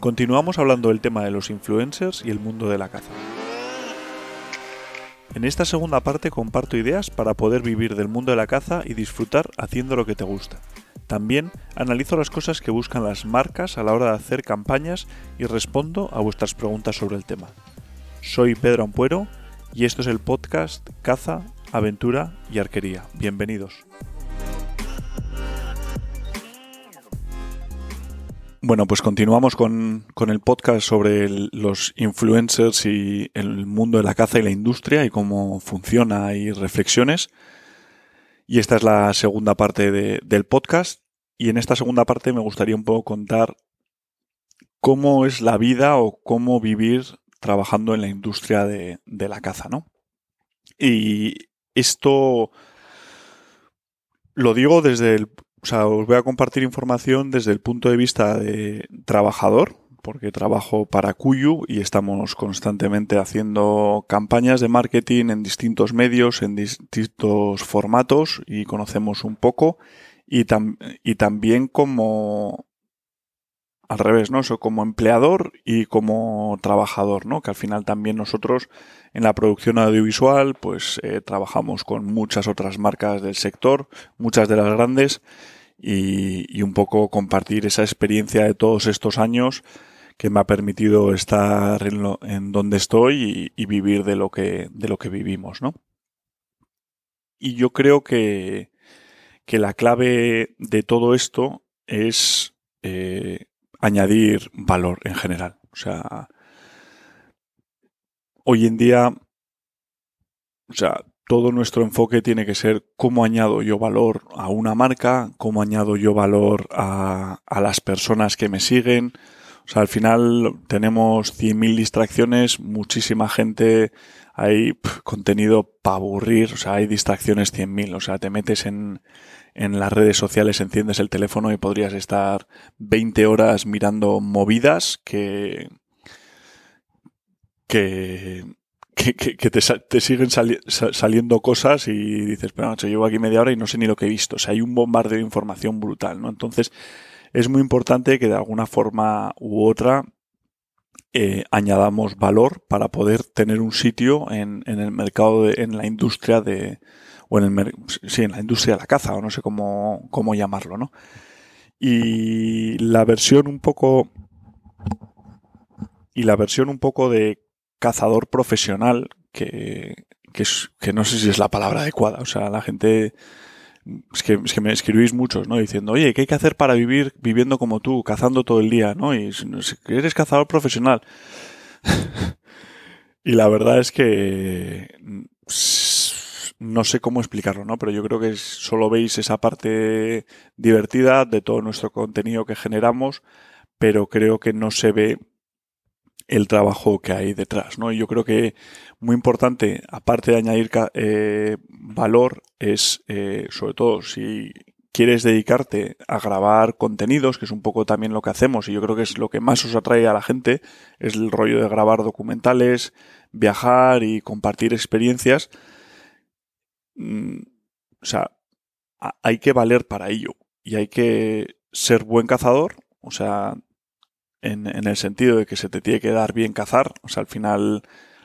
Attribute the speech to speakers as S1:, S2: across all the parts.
S1: Continuamos hablando del tema de los influencers y el mundo de la caza. En esta segunda parte comparto ideas para poder vivir del mundo de la caza y disfrutar haciendo lo que te gusta. También analizo las cosas que buscan las marcas a la hora de hacer campañas y respondo a vuestras preguntas sobre el tema. Soy Pedro Ampuero y esto es el podcast Caza, Aventura y Arquería. Bienvenidos. Bueno, pues continuamos con, el podcast sobre los influencers y el mundo de la caza y la industria y cómo funciona y reflexiones. Y esta es la segunda parte del podcast. Y en esta segunda parte me gustaría un poco contar cómo es la vida o cómo vivir trabajando en la industria de, de la caza, ¿no? Y esto lo digo desde el o sea, os voy a compartir información desde el punto de vista de trabajador, porque trabajo para Cuyu y estamos constantemente haciendo campañas de marketing en distintos medios, en distintos formatos y conocemos un poco. Y, y también como al revés, ¿no? como empleador y como trabajador, ¿no? Que al final también nosotros en la producción audiovisual, pues eh, trabajamos con muchas otras marcas del sector, muchas de las grandes, y, un poco compartir esa experiencia de todos estos años que me ha permitido estar en, donde estoy y, vivir de lo que, de lo que vivimos, ¿no? Y yo creo que, que la clave de todo esto es eh, añadir valor en general. O sea, hoy en día, o sea, todo nuestro enfoque tiene que ser cómo añado yo valor a una marca, cómo añado yo valor a, las personas que me siguen. O sea, al final tenemos 100.000 distracciones, muchísima gente, hay contenido para aburrir, o sea, hay distracciones 100.000. O sea, te metes en, en las redes sociales, enciendes el teléfono y podrías estar 20 horas mirando movidas que, que, que, te, siguen saliendo cosas y dices, pero macho, llevo aquí media hora y no sé ni lo que he visto. O sea, hay un bombardeo de información brutal, ¿no? Entonces, es muy importante que de alguna forma u otra eh, añadamos valor para poder tener un sitio en, en el mercado, de, en la industria de, o en el, sí, en la industria de la caza, o no sé cómo, cómo llamarlo, ¿no? Y la versión un poco, y la versión un poco de cazador profesional, que, que, no sé si es la palabra adecuada. O sea, la gente es que, es que, me escribís muchos, ¿no? Diciendo, oye, ¿qué hay que hacer para vivir viviendo como tú, cazando todo el día, ¿no? Y eres cazador profesional. y la verdad es que no sé cómo explicarlo, ¿no? Pero yo creo que solo veis esa parte divertida de todo nuestro contenido que generamos, pero creo que no se ve el trabajo que hay detrás, ¿no? Y yo creo que muy importante, aparte de añadir eh, valor, es eh, sobre todo si quieres dedicarte a grabar contenidos, que es un poco también lo que hacemos, y yo creo que es lo que más os atrae a la gente, es el rollo de grabar documentales, viajar y compartir experiencias, Mm, o sea, hay que valer para ello y hay que ser buen cazador, o sea, en, el sentido de que se te tiene que dar bien cazar, o sea, al final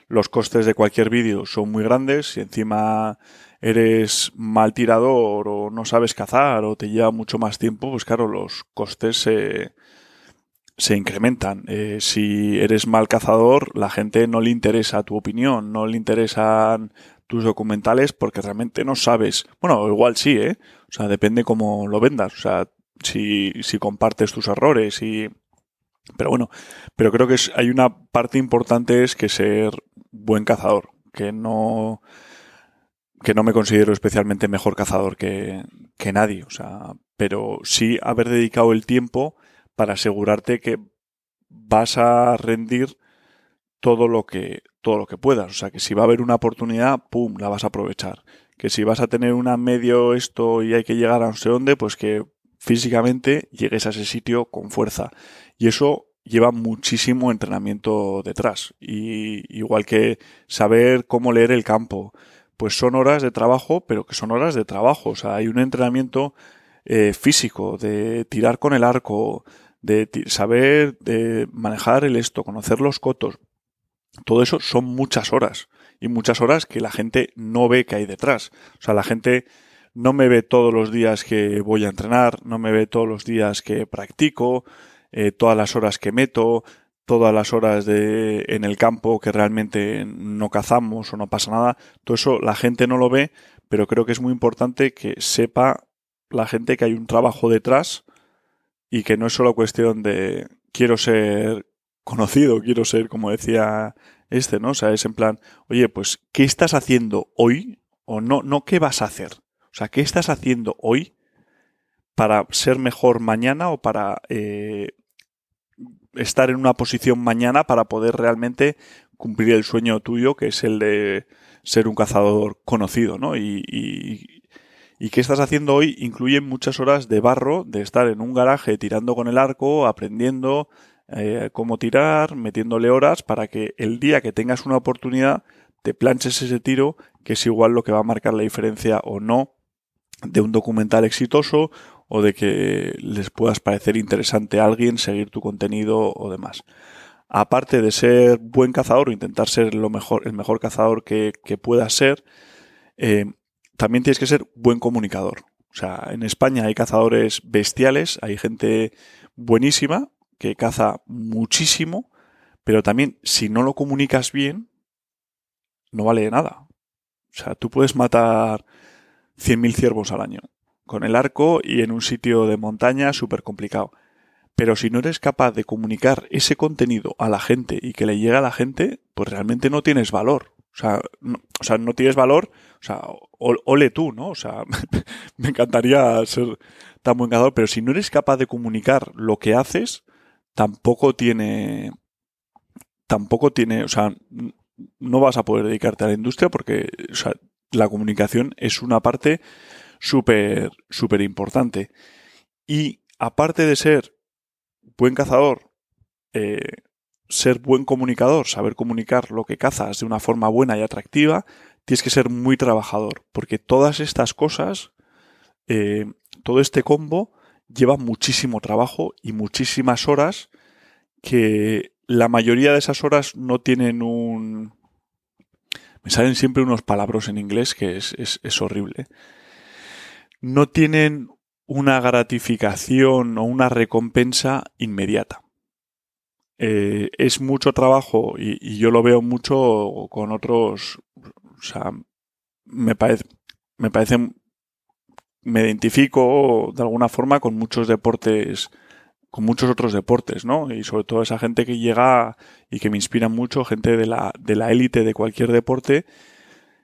S1: los costes de cualquier vídeo son muy grandes, si encima eres mal tirador o no sabes cazar o te lleva mucho más tiempo, pues claro, los costes se, se incrementan. Eh, si eres mal cazador, la gente no le interesa tu opinión, no le interesan tus documentales porque realmente no sabes. Bueno, igual sí, ¿eh? O sea, depende cómo lo vendas. O sea, si, si compartes tus errores y... Pero bueno, pero creo que hay una parte importante es que ser buen cazador, que no que no me considero especialmente mejor cazador que, que nadie, o sea, pero sí haber dedicado el tiempo para asegurarte que vas a rendir todo lo que todo lo que puedas. O sea, que si va a haber una oportunidad, pum, la vas a aprovechar. Que si vas a tener una medio esto y hay que llegar a no sé dónde, pues que físicamente llegues a ese sitio con fuerza. Y eso lleva muchísimo entrenamiento detrás. Y igual que saber cómo leer el campo, pues son horas de trabajo, pero que son horas de trabajo. O sea, hay un entrenamiento eh, físico, de tirar con el arco, de saber de manejar el esto, conocer los cotos. Todo eso son muchas horas y muchas horas que la gente no ve que hay detrás. O sea, la gente no me ve todos los días que voy a entrenar, no me ve todos los días que practico, eh, todas las horas que meto, todas las horas de, en el campo que realmente no cazamos o no pasa nada. Todo eso la gente no lo ve, pero creo que es muy importante que sepa la gente que hay un trabajo detrás y que no es solo cuestión de quiero ser conocido, quiero ser, como decía este, ¿no? O sea, es en plan, oye, pues, ¿qué estás haciendo hoy? O no, no, ¿qué vas a hacer? O sea, ¿qué estás haciendo hoy para ser mejor mañana o para eh, estar en una posición mañana para poder realmente cumplir el sueño tuyo, que es el de ser un cazador conocido, ¿no? Y, qué estás haciendo hoy incluye muchas horas de barro, de estar en un garaje tirando con el arco, aprendiendo eh, cómo tirar, metiéndole horas para que el día que tengas una oportunidad te planches ese tiro, que es igual lo que va a marcar la diferencia o no de un documental exitoso o de que les puedas parecer interesante a alguien, seguir tu contenido o demás. Aparte de ser buen cazador o intentar ser lo mejor, el mejor cazador que, que puedas ser, eh, también tienes que ser buen comunicador. O sea, en España hay cazadores bestiales, hay gente buenísima que caza muchísimo, pero también si no lo comunicas bien, no vale de nada. O sea, tú puedes matar 100.000 ciervos al año con el arco y en un sitio de montaña súper complicado. Pero si no eres capaz de comunicar ese contenido a la gente y que le llegue a la gente, pues realmente no tienes valor. O sea, no, o sea, no tienes valor, o sea, ole tú, ¿no? O sea, me encantaría ser tan buen cazador, pero si no eres capaz de comunicar lo que haces, tampoco tiene, tampoco tiene, o sea, no vas a poder dedicarte a la industria porque, la comunicación es una parte súper, súper importante. Y aparte de ser buen cazador, eh, ser buen comunicador, saber comunicar lo que cazas de una forma buena y atractiva, tienes que ser muy trabajador, porque todas estas cosas, eh, todo este combo, lleva muchísimo trabajo y muchísimas horas que la mayoría de esas horas no tienen un... Me salen siempre unos palabras en inglés que es, es, es horrible no tienen una gratificación o una recompensa inmediata. Eh, es mucho trabajo y, yo lo veo mucho con otros, o sea, me parece, me parece, me identifico de alguna forma con muchos deportes, con muchos otros deportes, ¿no? Y sobre todo esa gente que llega y que me inspira mucho, gente de la, de la élite de cualquier deporte,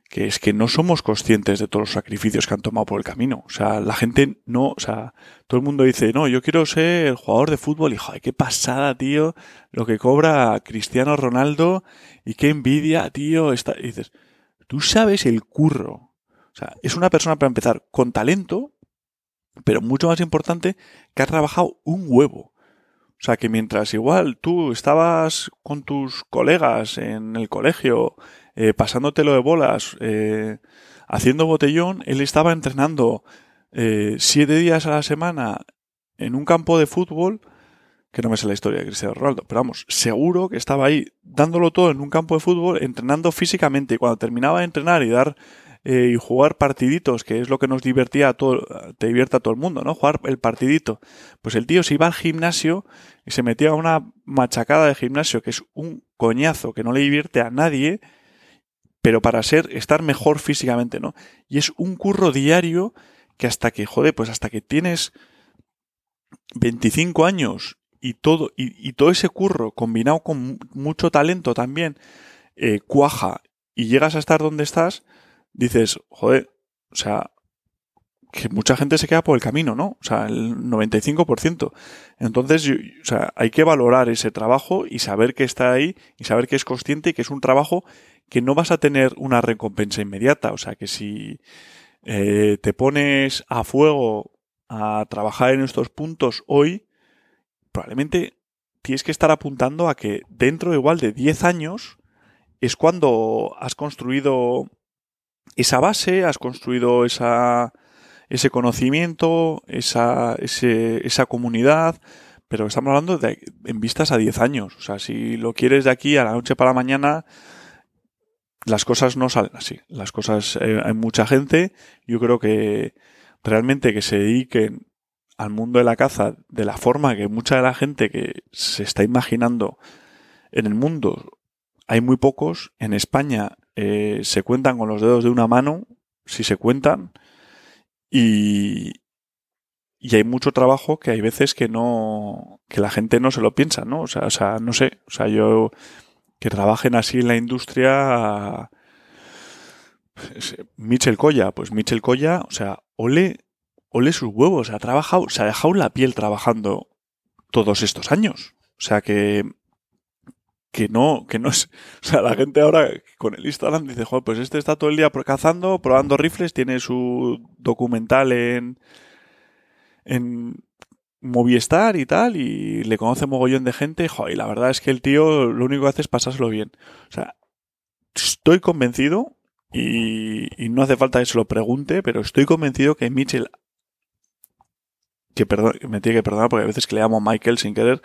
S1: que es que no somos conscientes de todos los sacrificios que han tomado por el camino. O sea, la gente no, o sea, todo el mundo dice, no, yo quiero ser jugador de fútbol y joder, qué pasada, tío, lo que cobra Cristiano Ronaldo y qué envidia, tío. Está... Y dices, tú sabes el curro. O sea, es una persona para empezar con talento, pero mucho más importante, que ha trabajado un huevo. O sea, que mientras igual tú estabas con tus colegas en el colegio, eh, pasándotelo de bolas, eh, haciendo botellón, él estaba entrenando eh, siete días a la semana en un campo de fútbol, que no me sé la historia de Cristiano Ronaldo, pero vamos, seguro que estaba ahí dándolo todo en un campo de fútbol, entrenando físicamente, y cuando terminaba de entrenar y dar eh, y jugar partiditos, que es lo que nos divertía a todo, te divierte a todo el mundo, ¿no? Jugar el partidito. Pues el tío se iba al gimnasio y se metía a una machacada de gimnasio, que es un coñazo que no le divierte a nadie, pero para ser, estar mejor físicamente, ¿no? Y es un curro diario que hasta que, joder, pues hasta que tienes 25 años y todo, y, todo ese curro combinado con mucho talento también, eh, cuaja y llegas a estar donde estás, dices, joder, o sea, que mucha gente se queda por el camino, ¿no? O sea, el 95%. Entonces, o sea, hay que valorar ese trabajo y saber que está ahí y saber que es consciente y que es un trabajo que no vas a tener una recompensa inmediata. O sea, que si eh, te pones a fuego a trabajar en estos puntos hoy, probablemente tienes que estar apuntando a que dentro igual de 10 años es cuando has construido esa base, has construido esa, ese conocimiento, esa, esa comunidad, pero estamos hablando de en vistas a 10 años. O sea, si lo quieres de aquí a la noche para la mañana, las cosas no salen así. Las cosas, eh, hay mucha gente, yo creo que realmente que se dediquen al mundo de la caza de la forma que mucha de la gente que se está imaginando en el mundo, hay muy pocos. En España eh, se cuentan con los dedos de una mano, si se cuentan, y, y hay mucho trabajo que hay veces que no, que la gente no se lo piensa, ¿no? O sea, o sea, no sé, o sea, yo que trabajen así en la industria, Michel Colla, pues Michel Colla, o sea, ole, ole sus huevos, ha trabajado, se ha dejado la piel trabajando todos estos años. O sea que, que no, que no es, o sea, la gente ahora con el Instagram dice, joder, pues este está todo el día cazando, probando rifles, tiene su documental en, en Movistar y tal, y le conoce mogollón de gente, y la verdad es que el tío lo único que hace es pasárselo bien. O sea, estoy convencido, y, no hace falta que se lo pregunte, pero estoy convencido que Mitchell, que perdón, me tiene que perdonar porque a veces le llamo Michael sin querer,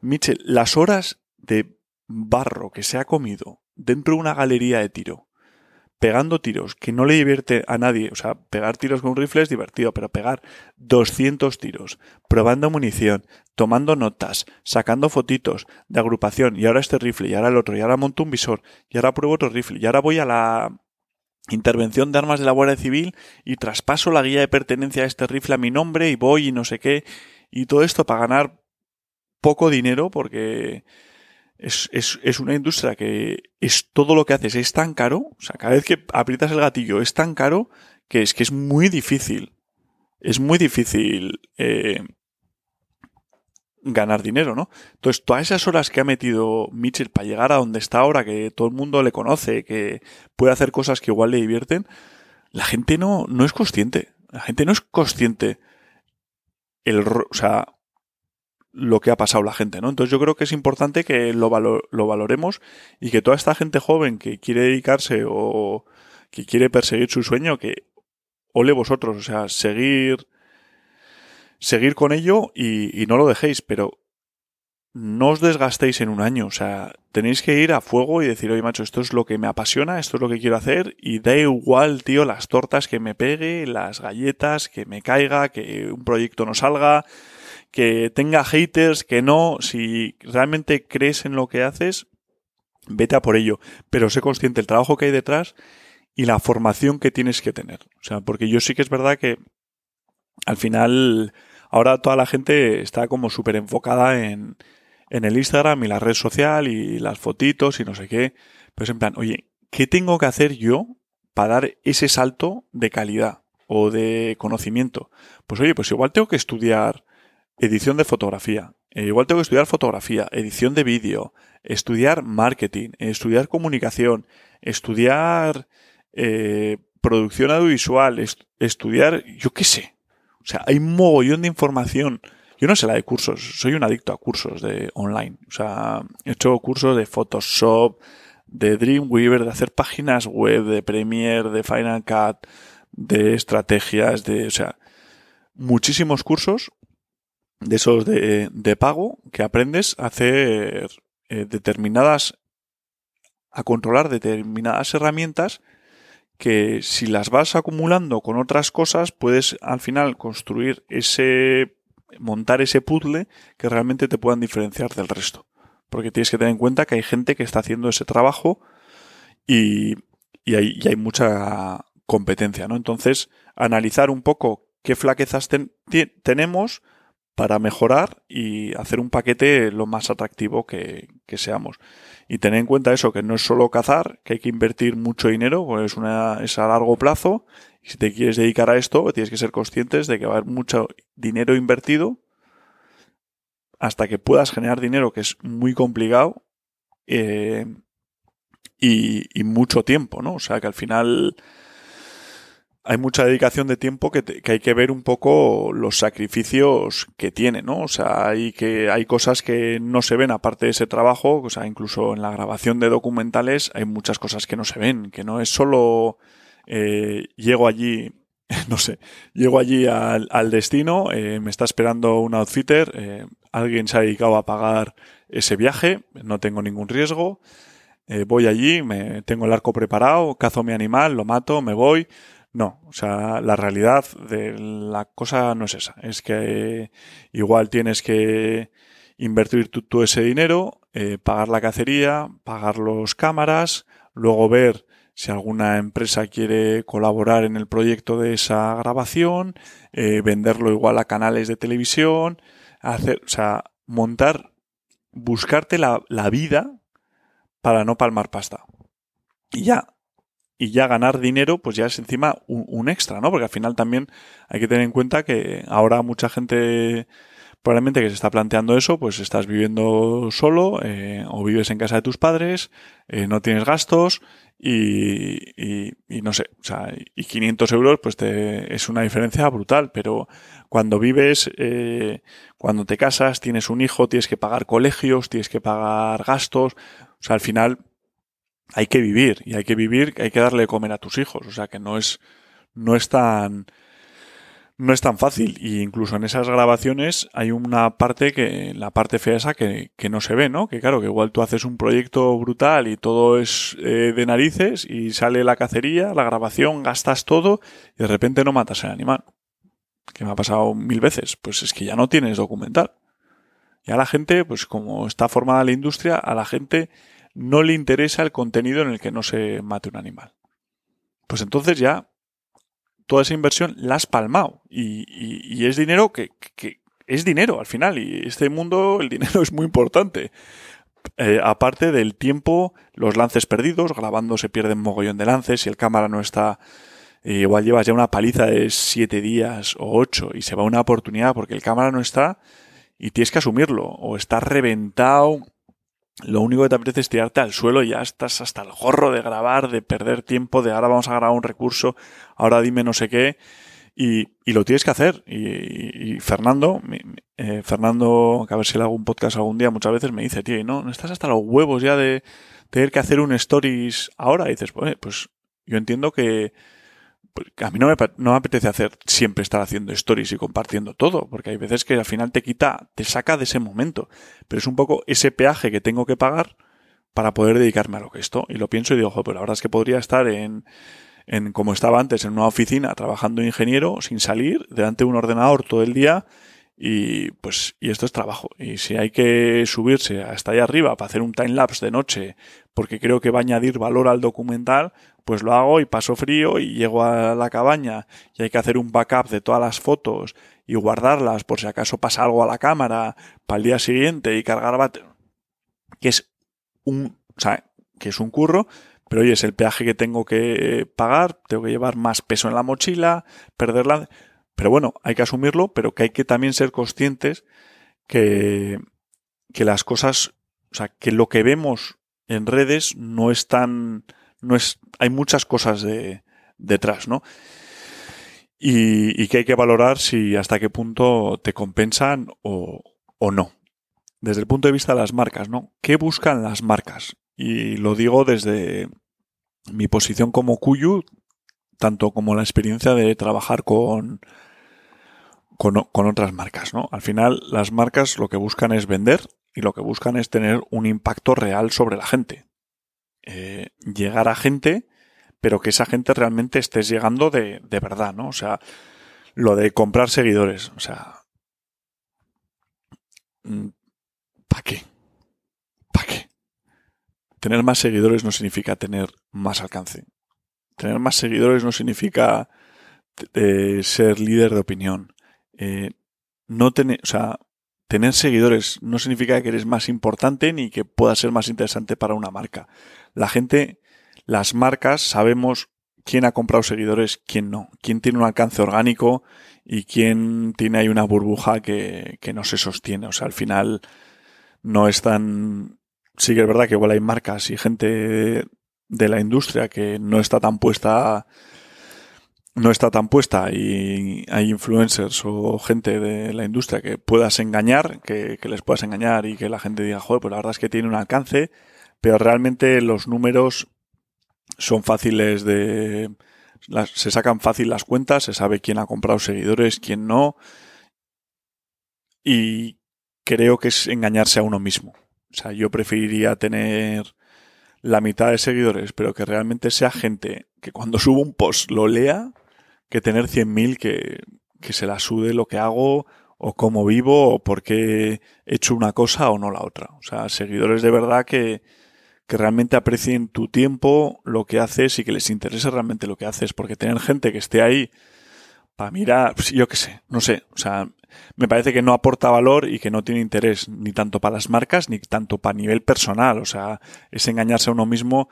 S1: Mitchell, las horas de barro que se ha comido dentro de una galería de tiro, pegando tiros que no le divierte a nadie. O sea, pegar tiros con un rifle es divertido, pero pegar 200 tiros, probando munición, tomando notas, sacando fotitos de agrupación, y ahora este rifle, y ahora el otro, y ahora monto un visor, y ahora pruebo otro rifle, y ahora voy a la intervención de armas de la Guardia Civil y traspaso la guía de pertenencia a este rifle a mi nombre y voy y no sé qué. Y todo esto para ganar poco dinero porque es, es, es, una industria que es todo lo que haces es tan caro, o sea, cada vez que aprietas el gatillo es tan caro que es que es muy difícil, es muy difícil eh, ganar dinero, ¿no? Entonces, todas esas horas que ha metido Mitchell para llegar a donde está ahora, que todo el mundo le conoce, que puede hacer cosas que igual le divierten, la gente no, no es consciente. La gente no es consciente el, o sea, lo que ha pasado la gente, ¿no? Entonces yo creo que es importante que lo, lo valoremos y que toda esta gente joven que quiere dedicarse o que quiere perseguir su sueño, que ole vosotros, o sea, seguir, seguir con ello y, y no lo dejéis, pero no os desgastéis en un año, o sea, tenéis que ir a fuego y decir, oye macho, esto es lo que me apasiona, esto es lo que quiero hacer y da igual, tío, las tortas que me pegue, las galletas, que me caiga, que un proyecto no salga, que tenga haters, que no, si realmente crees en lo que haces, vete a por ello, pero sé consciente del trabajo que hay detrás y la formación que tienes que tener. O sea, porque yo sí que es verdad que al final ahora toda la gente está como súper enfocada en, en el Instagram y la red social y las fotitos y no sé qué. Pero es en plan, oye, ¿qué tengo que hacer yo para dar ese salto de calidad o de conocimiento? Pues oye, pues igual tengo que estudiar edición de fotografía. Eh, igual tengo que estudiar fotografía, edición de vídeo, estudiar marketing, estudiar comunicación, estudiar eh, producción audiovisual, estudiar, yo qué sé. O sea, hay un mogollón de información. Yo no sé la de cursos, soy un adicto a cursos de online. O sea, he hecho cursos de Photoshop, de Dreamweaver, de hacer páginas web, de Premiere, de Final Cut, de estrategias, de, o sea, muchísimos cursos de esos de, pago que aprendes a hacer eh, determinadas, a controlar determinadas herramientas que si las vas acumulando con otras cosas puedes al final construir ese, montar ese puzzle que realmente te puedan diferenciar del resto. Porque tienes que tener en cuenta que hay gente que está haciendo ese trabajo y, y hay mucha competencia, ¿no? Entonces, analizar un poco qué flaquezas tenemos, para mejorar y hacer un paquete lo más atractivo que, seamos. Y tener en cuenta eso, que no es solo cazar, que hay que invertir mucho dinero, pues es, una, es a largo plazo. Y si te quieres dedicar a esto, tienes que ser conscientes de que va a haber mucho dinero invertido hasta que puedas generar dinero, que es muy complicado, eh, y, y mucho tiempo, ¿no? O sea que al final hay mucha dedicación de tiempo que, que, hay que ver un poco los sacrificios que tiene, ¿no? O sea, hay que hay cosas que no se ven aparte de ese trabajo, o sea, incluso en la grabación de documentales hay muchas cosas que no se ven, que no es solo eh, llego allí no sé, llego allí al, destino, eh, me está esperando un outfitter, eh, alguien se ha dedicado a pagar ese viaje, no tengo ningún riesgo, eh, voy allí, me tengo el arco preparado, cazo mi animal, lo mato, me voy. No, o sea, la realidad de la cosa no es esa. Es que igual tienes que invertir todo ese dinero, pagar la cacería, pagar los cámaras, luego ver si alguna empresa quiere colaborar en el proyecto de esa grabación, eh, venderlo igual a canales de televisión, hacer, o sea, montar, buscarte la, vida para no palmar pasta. Y ya, y ya ganar dinero, pues ya es encima un, extra, ¿no? Porque al final también hay que tener en cuenta que ahora mucha gente probablemente que se está planteando eso, pues estás viviendo solo eh, o vives en casa de tus padres, eh, no tienes gastos y, y, no sé, o sea, y 500 euros pues te, es una diferencia brutal, pero cuando vives, eh, cuando te casas, tienes un hijo, tienes que pagar colegios, tienes que pagar gastos, o sea, al final hay que vivir y hay que vivir, hay que darle de comer a tus hijos, o sea, que no es, no es tan, no es tan fácil. Y incluso en esas grabaciones hay una parte que, la parte fea esa que, que no se ve, ¿no? Que claro, que igual tú haces un proyecto brutal y todo es eh, de narices y sale la cacería, la grabación, gastas todo y de repente no matas el animal. Que me ha pasado mil veces. Pues es que ya no tienes documental. Y a la gente, pues como está formada la industria, a la gente no le interesa el contenido en el que no se mate un animal. Pues entonces ya toda esa inversión la has palmado. Y, es dinero que, es dinero al final. Y este mundo, el dinero es muy importante. Eh, aparte del tiempo, los lances perdidos, grabando se pierden mogollón de lances, si el cámara no está, eh, igual llevas ya una paliza de siete días o ocho y se va una oportunidad porque el cámara no está y tienes que asumirlo, o estás reventado, lo único que te apetece es tirarte al suelo y ya estás hasta el gorro de grabar, de perder tiempo, de ahora vamos a grabar un recurso, ahora dime no sé qué, y, y lo tienes que hacer. Y, y Fernando, eh, Fernando, que a ver si le hago un podcast algún día, muchas veces me dice, tío, no, no estás hasta los huevos ya de tener que hacer un stories ahora. Y dices, pues, pues yo entiendo que, a mí no me, no me apetece hacer siempre estar haciendo stories y compartiendo todo, porque hay veces que al final te quita, te saca de ese momento. Pero es un poco ese peaje que tengo que pagar para poder dedicarme a lo que esto. Y lo pienso y digo, pero la verdad es que podría estar en, en como estaba antes, en una oficina, trabajando ingeniero, sin salir, delante de un ordenador todo el día, y pues, y esto es trabajo. Y si hay que subirse hasta allá arriba para hacer un time lapse de noche, porque creo que va a añadir valor al documental, pues lo hago y paso frío y llego a la cabaña y hay que hacer un backup de todas las fotos y guardarlas por si acaso pasa algo a la cámara para el día siguiente y cargar que es un, o sea, que es un curro, pero oye, es el peaje que tengo que pagar, tengo que llevar más peso en la mochila, perderla, pero bueno, hay que asumirlo, pero que hay que también ser conscientes que, que las cosas, o sea, que lo que vemos en redes no es tan, no es, hay muchas cosas de, detrás, ¿no? Y, que hay que valorar si hasta qué punto te compensan o, o no. Desde el punto de vista de las marcas, ¿no? ¿Qué buscan las marcas? Y lo digo desde mi posición como Cuyu, tanto como la experiencia de trabajar con, con, con, otras marcas, ¿no? Al final, las marcas lo que buscan es vender y lo que buscan es tener un impacto real sobre la gente. Eh, llegar a gente, pero que esa gente realmente estés llegando de, de verdad, ¿no? O sea, lo de comprar seguidores, o sea, mm, ¿para qué? ¿Para qué? Tener más seguidores no significa tener más alcance. Tener más seguidores no significa eh, ser líder de opinión. Eh, no tener, o sea, tener seguidores no significa que eres más importante ni que pueda ser más interesante para una marca. La gente, las marcas, sabemos quién ha comprado seguidores, quién no, quién tiene un alcance orgánico y quién tiene ahí una burbuja que, que no se sostiene. O sea, al final no es tan... Sí que es verdad que igual hay marcas y gente de la industria que no está tan puesta no está tan puesta y hay influencers o gente de la industria que puedas engañar, que, les puedas engañar y que la gente diga, joder, pues la verdad es que tiene un alcance, pero realmente los números son fáciles de se sacan fácil las cuentas, se sabe quién ha comprado seguidores, quién no. Y creo que es engañarse a uno mismo. O sea, yo preferiría tener la mitad de seguidores, pero que realmente sea gente que cuando subo un post lo lea, que tener 100.000 que, que se la sude lo que hago o cómo vivo o por qué he hecho una cosa o no la otra. O sea, seguidores de verdad que, que realmente aprecien tu tiempo, lo que haces y que les interese realmente lo que haces, porque tener gente que esté ahí para mirar, pues, yo qué sé, no sé, o sea, me parece que no aporta valor y que no tiene interés ni tanto para las marcas ni tanto para nivel personal, o sea, es engañarse a uno mismo.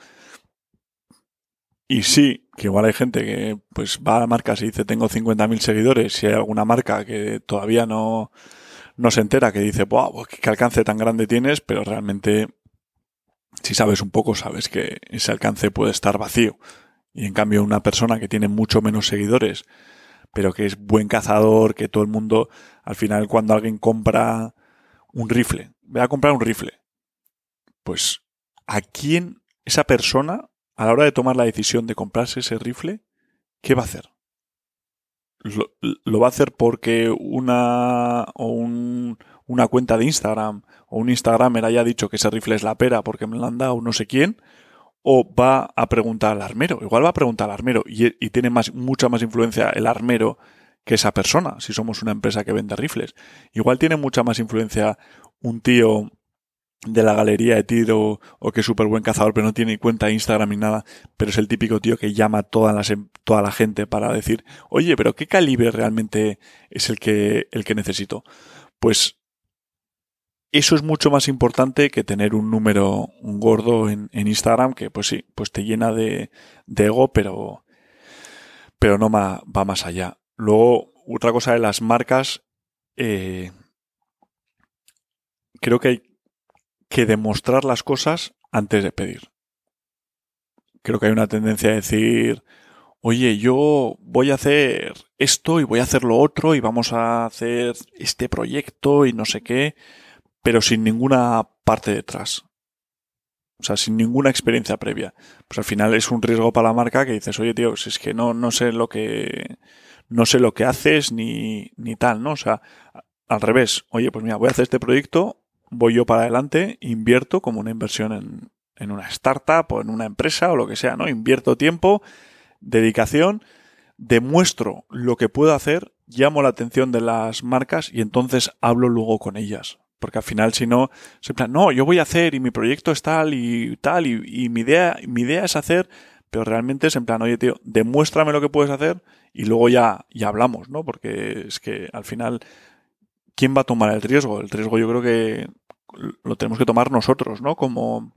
S1: Y sí, que igual hay gente que pues va a marcas y dice tengo 50.000 seguidores, si hay alguna marca que todavía no, no se entera, que dice, wow, qué alcance tan grande tienes, pero realmente si sabes un poco, sabes que ese alcance puede estar vacío. Y en cambio una persona que tiene mucho menos seguidores, pero que es buen cazador, que todo el mundo, al final cuando alguien compra un rifle, ve a comprar un rifle, pues a quién esa persona, a la hora de tomar la decisión de comprarse ese rifle, ¿qué va a hacer? Lo, va a hacer porque una o un, una cuenta de Instagram o un Instagramer haya dicho que ese rifle es la pera porque me lo han dado no sé quién, o va a preguntar al armero. Igual va a preguntar al armero y, tiene más, mucha más influencia el armero que esa persona, si somos una empresa que vende rifles. Igual tiene mucha más influencia un tío de la galería de tiro o que es súper buen cazador pero no tiene cuenta Instagram ni nada, pero es el típico tío que llama a toda la, toda la gente para decir, oye, pero ¿qué calibre realmente es el que, el que necesito? Pues eso es mucho más importante que tener un número gordo en, Instagram, que pues sí, pues te llena de, ego, pero, pero no va más allá. Luego, otra cosa de las marcas, eh, creo que hay que demostrar las cosas antes de pedir. Creo que hay una tendencia a decir, oye, yo voy a hacer esto y voy a hacer lo otro y vamos a hacer este proyecto y no sé qué pero sin ninguna parte detrás. O sea, sin ninguna experiencia previa. Pues al final es un riesgo para la marca que dices, oye, tío, si es que no, no sé lo que, no sé lo que haces ni, ni tal, ¿no? O sea, al revés. Oye, pues mira, voy a hacer este proyecto, voy yo para adelante, invierto como una inversión en, en una startup o en una empresa o lo que sea, ¿no? Invierto tiempo, dedicación, demuestro lo que puedo hacer, llamo la atención de las marcas y entonces hablo luego con ellas. Porque al final, si no, se plan, no, yo voy a hacer y mi proyecto es tal y tal y, mi idea, mi idea es hacer, pero realmente es en plan, oye, tío, demuéstrame lo que puedes hacer y luego ya, ya hablamos, ¿no? Porque es que al final, ¿quién va a tomar el riesgo? El riesgo yo creo que lo tenemos que tomar nosotros, ¿no? Como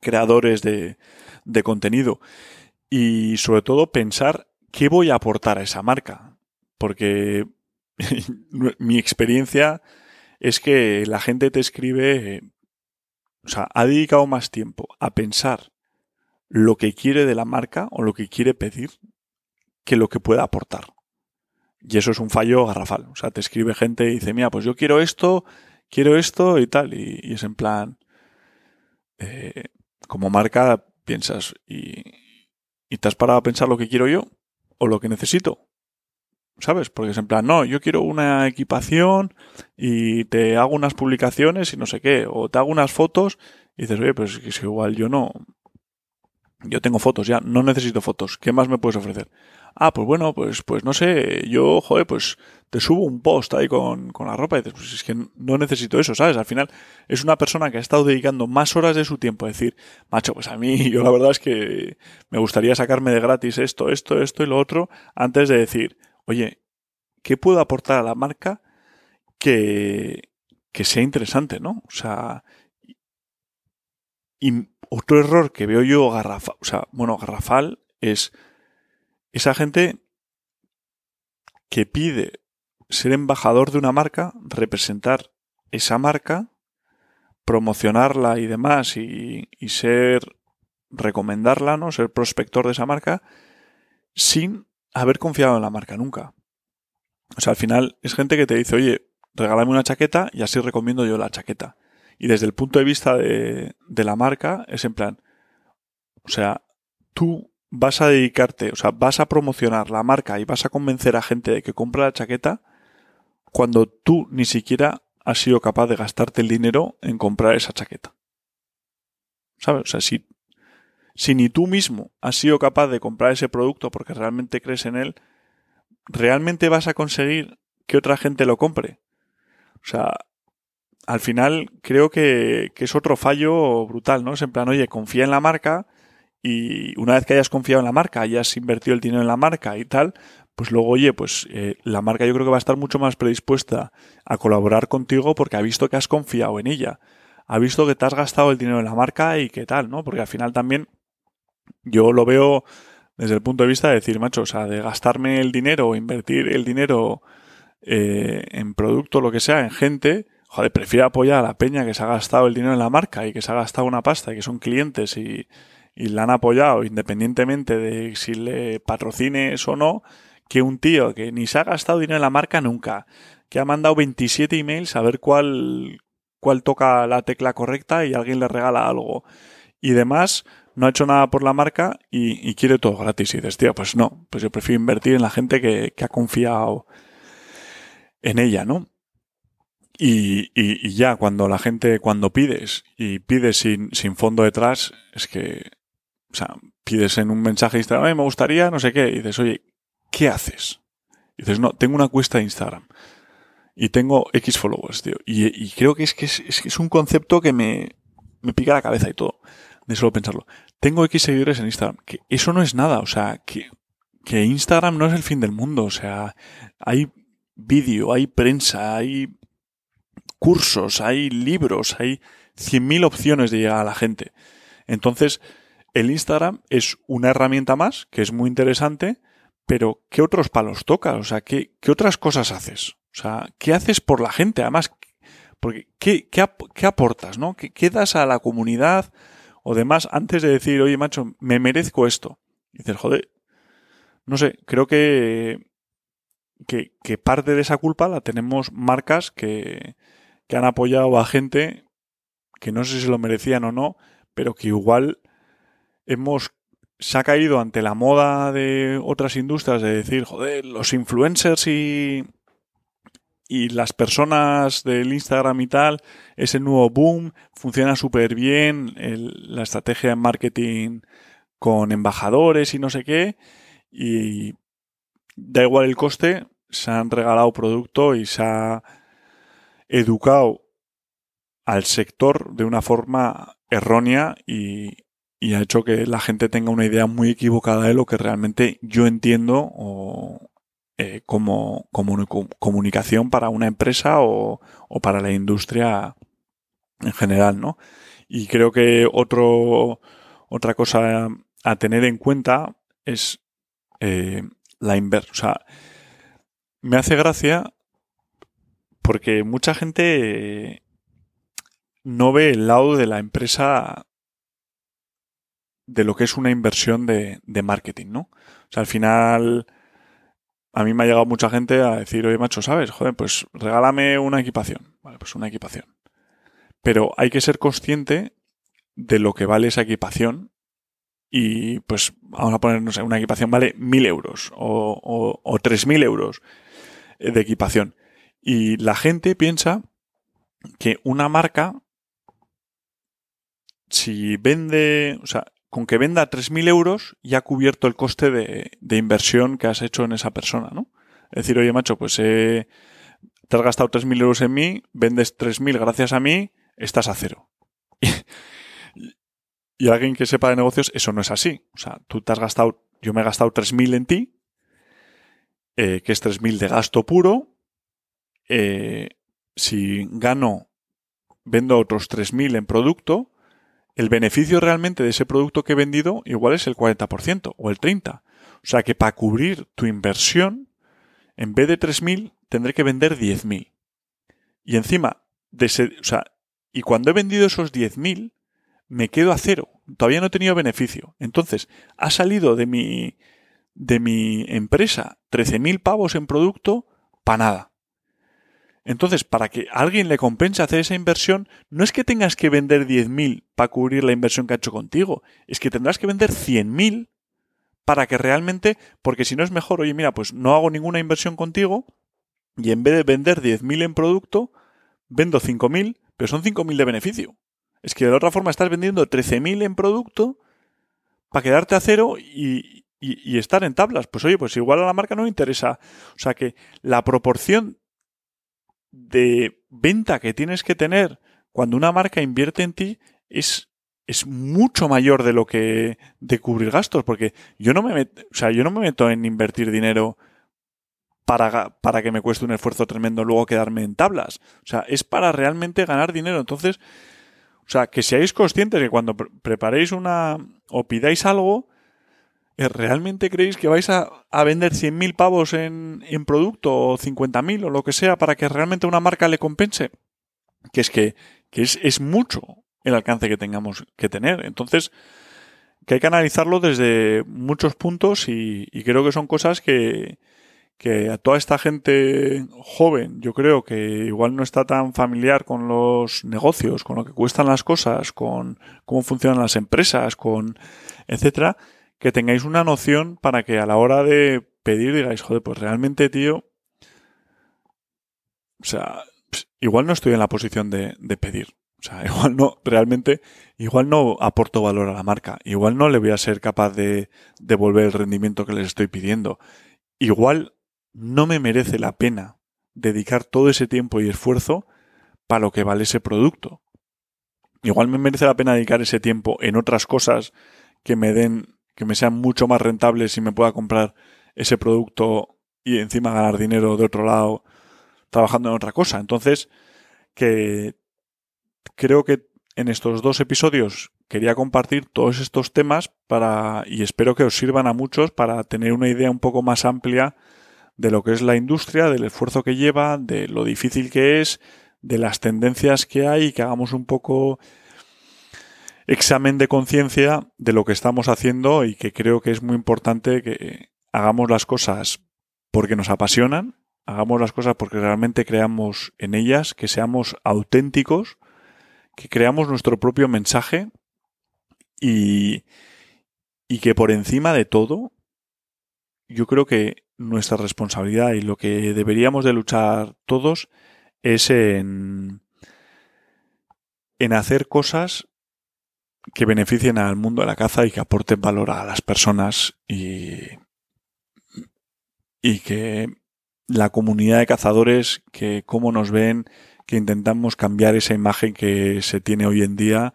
S1: creadores de, de contenido. Y sobre todo pensar qué voy a aportar a esa marca. Porque mi experiencia es que la gente te escribe, o sea, ha dedicado más tiempo a pensar lo que quiere de la marca o lo que quiere pedir que lo que pueda aportar. Y eso es un fallo garrafal. O sea, te escribe gente y dice, mira, pues yo quiero esto, quiero esto y tal. Y, es en plan, eh, como marca piensas, y, ¿y te has parado a pensar lo que quiero yo o lo que necesito? ¿Sabes? Porque es en plan, no, yo quiero una equipación y te hago unas publicaciones y no sé qué, o te hago unas fotos y dices, oye, pues es igual yo no, yo tengo fotos ya, no necesito fotos, ¿qué más me puedes ofrecer? Ah, pues bueno, pues, pues no sé, yo, joder, pues te subo un post ahí con, con la ropa y dices, pues es que no necesito eso, ¿sabes? Al final es una persona que ha estado dedicando más horas de su tiempo a decir, macho, pues a mí, yo la verdad es que me gustaría sacarme de gratis esto, esto, esto y lo otro, antes de decir, oye, ¿qué puedo aportar a la marca que, que sea interesante, ¿no? O sea, y otro error que veo yo garrafal, o sea, bueno, garrafal es esa gente que pide ser embajador de una marca, representar esa marca, promocionarla y demás y, y ser recomendarla, ¿no? Ser prospector de esa marca sin haber confiado en la marca nunca. O sea, al final es gente que te dice, oye, regálame una chaqueta y así recomiendo yo la chaqueta. Y desde el punto de vista de, la marca es en plan, o sea, tú vas a dedicarte, o sea, vas a promocionar la marca y vas a convencer a gente de que compra la chaqueta cuando tú ni siquiera has sido capaz de gastarte el dinero en comprar esa chaqueta. ¿Sabes? O sea, si, si ni tú mismo has sido capaz de comprar ese producto porque realmente crees en él, ¿realmente vas a conseguir que otra gente lo compre? O sea, al final creo que, que es otro fallo brutal, ¿no? Es en plan, oye, confía en la marca, y una vez que hayas confiado en la marca, hayas invertido el dinero en la marca y tal, pues luego, oye, pues eh, la marca yo creo que va a estar mucho más predispuesta a colaborar contigo porque ha visto que has confiado en ella. Ha visto que te has gastado el dinero en la marca y qué tal, ¿no? Porque al final también yo lo veo desde el punto de vista de decir, macho, o sea, de gastarme el dinero o invertir el dinero eh, en producto, lo que sea, en gente, joder, prefiero apoyar a la peña que se ha gastado el dinero en la marca y que se ha gastado una pasta y que son clientes y, y la han apoyado independientemente de si le patrocines o no, que un tío que ni se ha gastado dinero en la marca nunca, que ha mandado 27 emails a ver cuál, cuál toca la tecla correcta y alguien le regala algo. Y demás, no ha hecho nada por la marca y, quiere todo gratis. Y dices, tío, pues no, pues yo prefiero invertir en la gente que, ha confiado en ella, ¿no? Y, y, ya cuando la gente, cuando pides y pides sin, fondo detrás, es que o sea, pides en un mensaje de Instagram, me gustaría, no sé qué, y dices, oye, ¿qué haces? Y dices, no, tengo una cuesta de Instagram. Y tengo X followers, tío. Y, creo que es que es, un concepto que me, me pica la cabeza y todo, de solo pensarlo. Tengo X seguidores en Instagram. Que eso no es nada, o sea, que, que Instagram no es el fin del mundo. O sea, hay vídeo, hay prensa, hay cursos, hay libros, hay 100.000 opciones de llegar a la gente. Entonces, el Instagram es una herramienta más que es muy interesante, pero ¿qué otros palos tocas? O sea, ¿qué, ¿qué, otras cosas haces? O sea, ¿qué haces por la gente? Además, porque ¿qué, qué, aportas? ¿no? ¿Qué, das a la comunidad o demás antes de decir, oye, macho, me merezco esto? Y dices, joder, no sé, creo que, que, parte de esa culpa la tenemos marcas que, que han apoyado a gente que no sé si lo merecían o no, pero que igual hemos se ha caído ante la moda de otras industrias de decir, joder, los influencers y, y las personas del Instagram y tal, ese nuevo boom, funciona súper bien, la estrategia de marketing con embajadores y no sé qué, y da igual el coste, se han regalado producto y se ha educado al sector de una forma errónea y, y ha hecho que la gente tenga una idea muy equivocada de lo que realmente yo entiendo o, eh, como, comunicación para una empresa o, o, para la industria en general, ¿no? Y creo que otro, otra cosa a tener en cuenta es eh, la inversa. O sea, me hace gracia porque mucha gente no ve el lado de la empresa de lo que es una inversión de, de marketing, ¿no? O sea, al final, a mí me ha llegado mucha gente a decir, oye, macho, ¿sabes? Joder, pues regálame una equipación. Vale, pues una equipación. Pero hay que ser consciente de lo que vale esa equipación y pues vamos a poner, no sé, una equipación vale mil euros o, o, o tres mil euros de equipación. Y la gente piensa que una marca, si vende, o sea, con que venda 3.000 euros ya ha cubierto el coste de, inversión que has hecho en esa persona, ¿no? Es decir, oye, macho, pues eh, te has gastado 3.000 euros en mí, vendes 3.000 gracias a mí, estás a cero. y, alguien que sepa de negocios, eso no es así. O sea, tú te has gastado, yo me he gastado 3.000 en ti, eh, que es 3.000 de gasto puro. Eh, si gano, vendo otros 3.000 en producto, el beneficio realmente de ese producto que he vendido igual es el 40% o el 30%. O sea que para cubrir tu inversión, en vez de 3.000, tendré que vender 10.000. Y encima, ese, y cuando he vendido esos 10.000, me quedo a cero. Todavía no he tenido beneficio. Entonces, ha salido de mi, de mi empresa 13.000 pavos en producto para nada. Entonces, para que alguien le compense hacer esa inversión, no es que tengas que vender 10.000 para cubrir la inversión que ha hecho contigo, es que tendrás que vender 100.000 para que realmente, porque si no es mejor, oye, mira, pues no hago ninguna inversión contigo y en vez de vender 10.000 en producto, vendo 5.000, pero son 5.000 de beneficio. Es que de la otra forma estás vendiendo 13.000 en producto para quedarte a cero y, y, estar en tablas. Pues oye, pues igual a la marca no le interesa. O sea que la proporción de venta que tienes que tener cuando una marca invierte en ti es, es mucho mayor de lo que de cubrir gastos. Porque yo no me o sea, yo no me meto en invertir dinero para, para que me cueste un esfuerzo tremendo luego quedarme en tablas. O sea, es para realmente ganar dinero. Entonces, o sea, que seáis conscientes que cuando preparéis una o pidáis algo, ¿realmente creéis que vais a, vender 100.000 pavos en, en producto o 50.000 o lo que sea para que realmente una marca le compense? Que es que, es, mucho el alcance que tengamos que tener. Entonces, que hay que analizarlo desde muchos puntos y creo que son cosas que, que a toda esta gente joven, yo creo que igual no está tan familiar con los negocios, con lo que cuestan las cosas, con cómo funcionan las empresas, con etcétera, que tengáis una noción para que a la hora de pedir digáis, joder, pues realmente, tío, o sea, igual no estoy en la posición de, pedir. O sea, igual no, realmente, igual no aporto valor a la marca. Igual no le voy a ser capaz de devolver el rendimiento que les estoy pidiendo. Igual no me merece la pena dedicar todo ese tiempo y esfuerzo para lo que vale ese producto. Igual me merece la pena dedicar ese tiempo en otras cosas que me den, que me sean mucho más rentables y me pueda comprar ese producto y encima ganar dinero de otro lado trabajando en otra cosa. Entonces, que creo que en estos dos episodios quería compartir todos estos temas para, y espero que os sirvan a muchos para tener una idea un poco más amplia de lo que es la industria, del esfuerzo que lleva, de lo difícil que es, de las tendencias que hay y que hagamos un poco examen de conciencia de lo que estamos haciendo y que creo que es muy importante que hagamos las cosas porque nos apasionan, hagamos las cosas porque realmente creamos en ellas, que seamos auténticos, que creamos nuestro propio mensaje y, y que por encima de todo, yo creo que nuestra responsabilidad y lo que deberíamos de luchar todos es en, en hacer cosas que beneficien al mundo de la caza y que aporten valor a las personas y, y que la comunidad de cazadores, que cómo nos ven, que intentamos cambiar esa imagen que se tiene hoy en día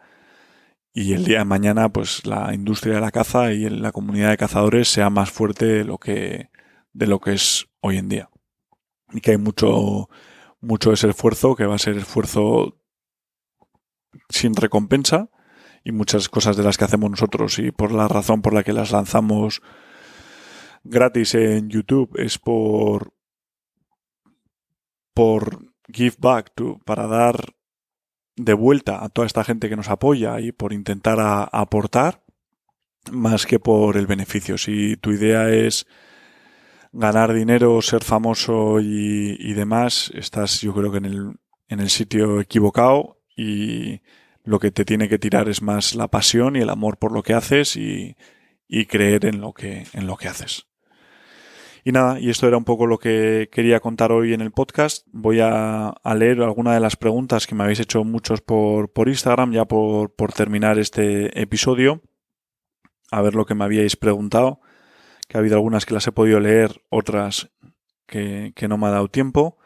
S1: y el día de mañana pues la industria de la caza y la comunidad de cazadores sea más fuerte de lo que de lo que es hoy en día. Y que hay mucho, mucho de ese esfuerzo, que va a ser esfuerzo sin recompensa, y muchas cosas de las que hacemos nosotros y por la razón por la que las lanzamos gratis en YouTube es por por give back para dar de vuelta a toda esta gente que nos apoya y por intentar aportar más que por el beneficio. Si tu idea es ganar dinero, ser famoso y, demás, estás yo creo que en el, en el sitio equivocado y lo que te tiene que tirar es más la pasión y el amor por lo que haces y, y creer en lo que, en lo que haces. Y nada, y esto era un poco lo que quería contar hoy en el podcast. Voy a, leer alguna de las preguntas que me habéis hecho muchos por, por Instagram, ya por, por terminar este episodio. A ver lo que me habíais preguntado que ha habido algunas que las he podido leer, otras que, no me ha dado tiempo.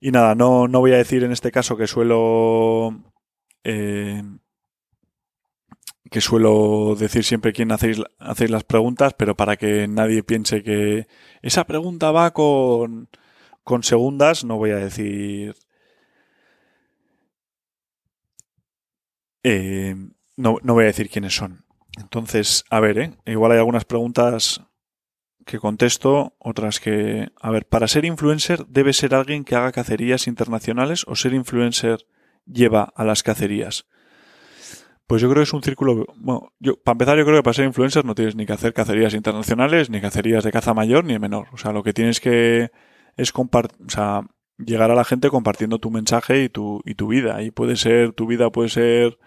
S1: Y nada, no, no voy a decir en este caso que suelo eh, que suelo decir siempre quién hacéis, hacéis las preguntas, pero para que nadie piense que esa pregunta va con, con segundas, no voy a decir... Eh, no, no voy a decir quiénes son. Entonces, a ver, ¿eh? igual hay algunas preguntas que contesto, otras que... A ver, para ser influencer debe ser alguien que haga cacerías internacionales o ser influencer lleva a las cacerías. Pues yo creo que es un círculo... Bueno, yo, para empezar yo creo que para ser influencer no tienes ni que hacer cacerías internacionales, ni cacerías de caza mayor, ni de menor. O sea, lo que tienes que es. O sea, llegar a la gente compartiendo tu mensaje y tu, y tu vida. Y puede ser, tu vida puede ser,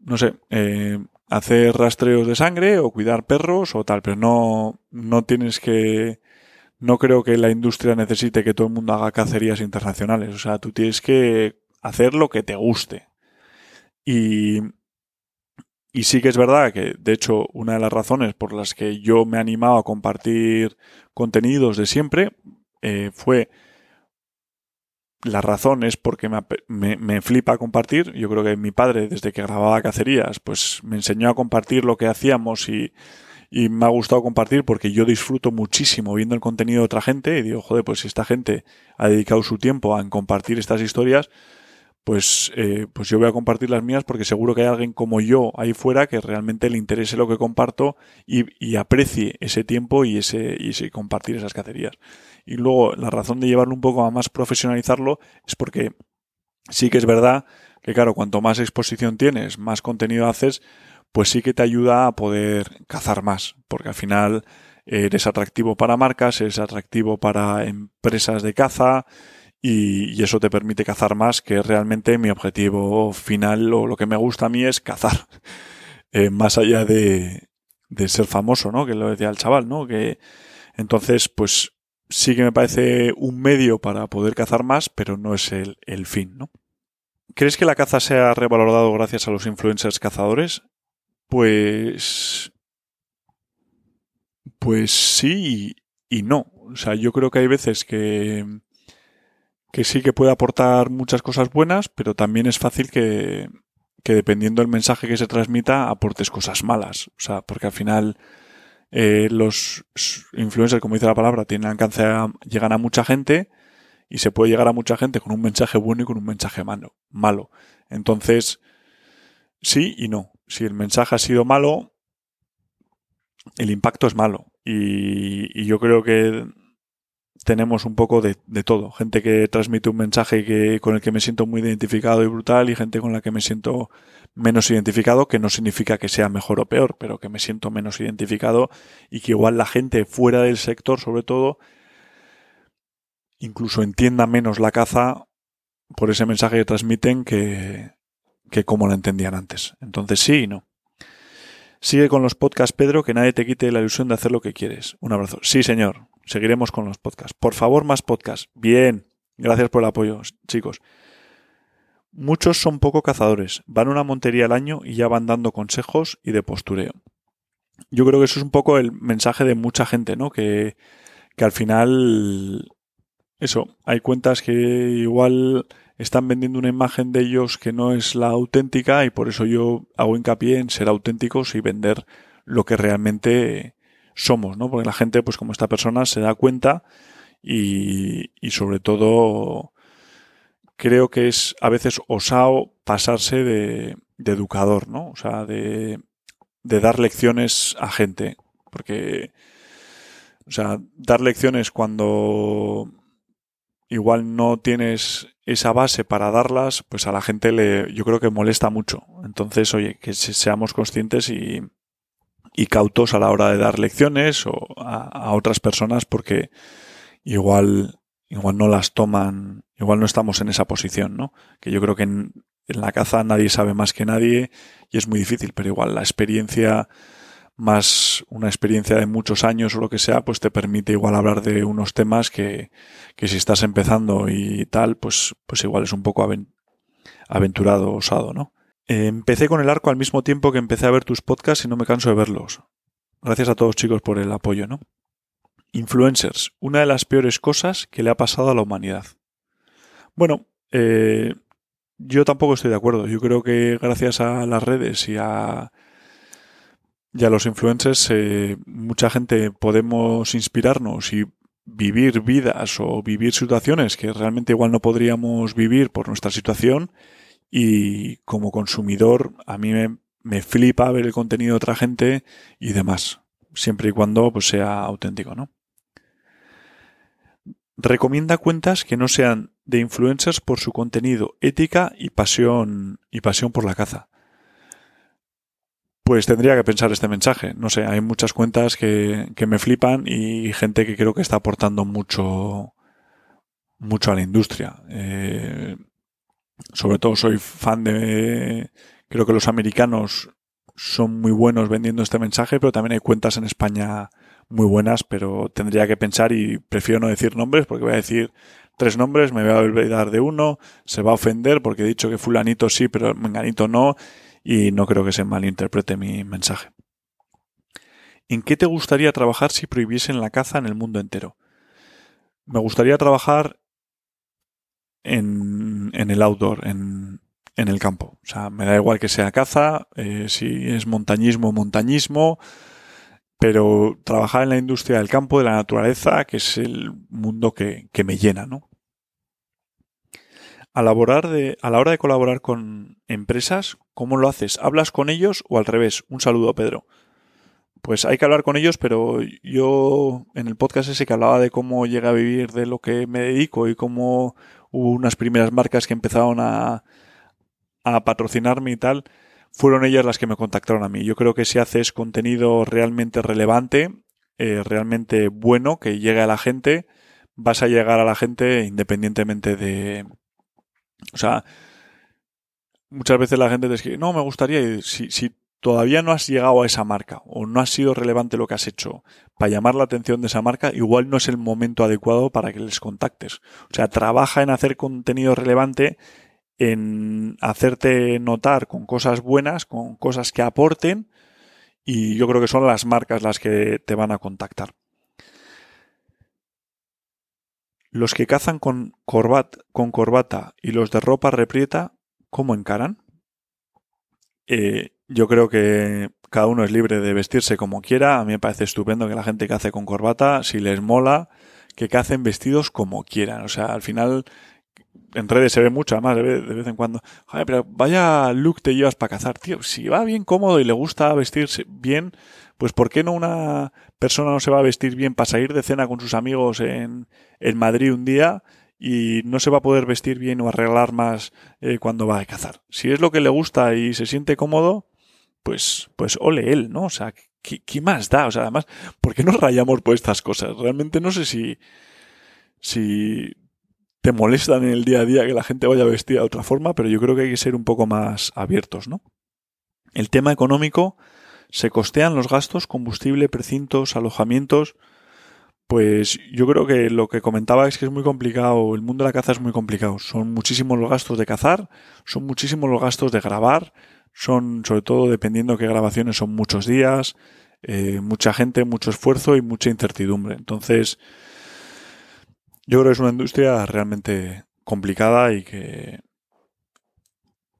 S1: no sé, eh, hacer rastreos de sangre o cuidar perros o tal, pero no, no tienes que, no creo que la industria necesite que todo el mundo haga cacerías internacionales. O sea, tú tienes que hacer lo que te guste. Y, y sí que es verdad que, de hecho, una de las razones por las que yo me he animado a compartir contenidos de siempre eh, fue la razón es porque me, me, flipa compartir. Yo creo que mi padre, desde que grababa cacerías, pues me enseñó a compartir lo que hacíamos y, y me ha gustado compartir porque yo disfruto muchísimo viendo el contenido de otra gente y digo, joder, pues si esta gente ha dedicado su tiempo a compartir estas historias, pues, eh, pues yo voy a compartir las mías porque seguro que hay alguien como yo ahí fuera que realmente le interese lo que comparto y, y aprecie ese tiempo y ese, y ese compartir esas cacerías. Y luego la razón de llevarlo un poco a más profesionalizarlo es porque sí que es verdad que claro, cuanto más exposición tienes, más contenido haces, pues sí que te ayuda a poder cazar más, porque al final eres atractivo para marcas, eres atractivo para empresas de caza, y, eso te permite cazar más, que realmente mi objetivo final o lo que me gusta a mí es cazar, eh, más allá de, de, ser famoso, ¿no? Que lo decía el chaval, ¿no? Que entonces, pues sí que me parece un medio para poder cazar más, pero no es el, el fin, ¿no? ¿Crees que la caza se ha revalorado gracias a los influencers cazadores? Pues... Pues sí y no. O sea, yo creo que hay veces que que sí que puede aportar muchas cosas buenas, pero también es fácil que, que dependiendo del mensaje que se transmita, aportes cosas malas. O sea, porque al final eh, los influencers, como dice la palabra, tienen alcance a, llegan a mucha gente y se puede llegar a mucha gente con un mensaje bueno y con un mensaje malo. malo. Entonces, sí y no. Si el mensaje ha sido malo, el impacto es malo. Y, y yo creo que tenemos un poco de, todo. Gente que transmite un mensaje que, con el que me siento muy identificado y brutal y gente con la que me siento menos identificado, que no significa que sea mejor o peor, pero que me siento menos identificado y que igual la gente fuera del sector, sobre todo, incluso entienda menos la caza por ese mensaje que transmiten que, que como la entendían antes. Entonces sí y no. Sigue con los podcasts, Pedro, que nadie te quite la ilusión de hacer lo que quieres. Un abrazo. Sí, señor seguiremos con los podcasts. Por favor, más podcasts. Bien. Gracias por el apoyo, chicos. Muchos son poco cazadores. Van una montería al año y ya van dando consejos y de postureo. Yo creo que eso es un poco el mensaje de mucha gente, ¿no? Que, que al final, eso, hay cuentas que igual están vendiendo una imagen de ellos que no es la auténtica y por eso yo hago hincapié en ser auténticos y vender lo que realmente somos, ¿no? Porque la gente, pues como esta persona, se da cuenta y, y sobre todo creo que es a veces osado pasarse de, educador, ¿no? O sea, de, de dar lecciones a gente. Porque, o sea, dar lecciones cuando igual no tienes esa base para darlas, pues a la gente le, yo creo que molesta mucho. Entonces, oye, que seamos conscientes y, y cautos a la hora de dar lecciones o a, otras personas porque igual, igual no las toman, igual no estamos en esa posición, ¿no? Que yo creo que en, la caza nadie sabe más que nadie y es muy difícil, pero igual la experiencia más una experiencia de muchos años o lo que sea, pues te permite igual hablar de unos temas que, que si estás empezando y tal, pues, pues igual es un poco aventurado, osado, ¿no? Empecé con el arco al mismo tiempo que empecé a ver tus podcasts y no me canso de verlos. Gracias a todos chicos por el apoyo, ¿no? Influencers, una de las peores cosas que le ha pasado a la humanidad. Bueno, eh, yo tampoco estoy de acuerdo. Yo creo que gracias a las redes y a, y a los influencers, eh, mucha gente podemos inspirarnos y vivir vidas o vivir situaciones que realmente igual no podríamos vivir por nuestra situación y como consumidor a mí me, flipa ver el contenido de otra gente y demás, siempre y cuando pues, sea auténtico, ¿no? Recomienda cuentas que no sean de influencers por su contenido, ética y pasión y pasión por la caza. Pues tendría que pensar este mensaje. No sé, hay muchas cuentas que, que me flipan y gente que creo que está aportando mucho, mucho a la industria. Eh, sobre todo soy fan de, creo que los americanos son muy buenos vendiendo este mensaje, pero también hay cuentas en España muy buenas, pero tendría que pensar y prefiero no decir nombres porque voy a decir tres nombres, me voy a olvidar de uno, se va a ofender porque he dicho que fulanito sí, pero menganito no, y no creo que se malinterprete mi mensaje. ¿En qué te gustaría trabajar si prohibiesen la caza en el mundo entero? Me gustaría trabajar en, el outdoor, en, en, el campo. O sea, me da igual que sea caza, eh, si es montañismo, montañismo, pero trabajar en la industria del campo, de la naturaleza, que es el mundo que, que me llena, ¿no? A de, a la hora de colaborar con empresas, ¿cómo lo haces? ¿Hablas con ellos o al revés? Un saludo, Pedro. Pues hay que hablar con ellos, pero yo en el podcast ese que hablaba de cómo llega a vivir de lo que me dedico y cómo hubo unas primeras marcas que empezaron a, a patrocinarme y tal, fueron ellas las que me contactaron a mí. Yo creo que si haces contenido realmente relevante, eh, realmente bueno, que llegue a la gente, vas a llegar a la gente independientemente de... O sea, muchas veces la gente te dice, no, me gustaría, si, si todavía no has llegado a esa marca o no ha sido relevante lo que has hecho para llamar la atención de esa marca, igual no es el momento adecuado para que les contactes. O sea, trabaja en hacer contenido relevante en hacerte notar con cosas buenas, con cosas que aporten y yo creo que son las marcas las que te van a contactar. Los que cazan con, con corbata y los de ropa reprieta, ¿cómo encaran? Eh, yo creo que cada uno es libre de vestirse como quiera. A mí me parece estupendo que la gente cace con corbata, si les mola, que cacen vestidos como quieran. O sea, al final en redes se ve mucho, además, de vez, en cuando. Joder, pero vaya look te llevas para cazar, tío. Si va bien cómodo y le gusta vestirse bien, pues ¿por qué no una persona no se va a vestir bien para salir de cena con sus amigos en, en Madrid un día y no se va a poder vestir bien o arreglar más eh, cuando va a cazar? Si es lo que le gusta y se siente cómodo, pues, pues ole él, ¿no? O sea, ¿qué, más da? O sea, además, ¿por qué nos rayamos por estas cosas? Realmente no sé si, si te molestan en el día a día que la gente vaya vestida de otra forma, pero yo creo que hay que ser un poco más abiertos, ¿no? El tema económico, se costean los gastos, combustible, precintos, alojamientos. Pues yo creo que lo que comentaba es que es muy complicado, el mundo de la caza es muy complicado. Son muchísimos los gastos de cazar, son muchísimos los gastos de grabar, son sobre todo dependiendo de qué grabaciones son muchos días, eh, mucha gente, mucho esfuerzo y mucha incertidumbre. Entonces, yo creo que es una industria realmente complicada y que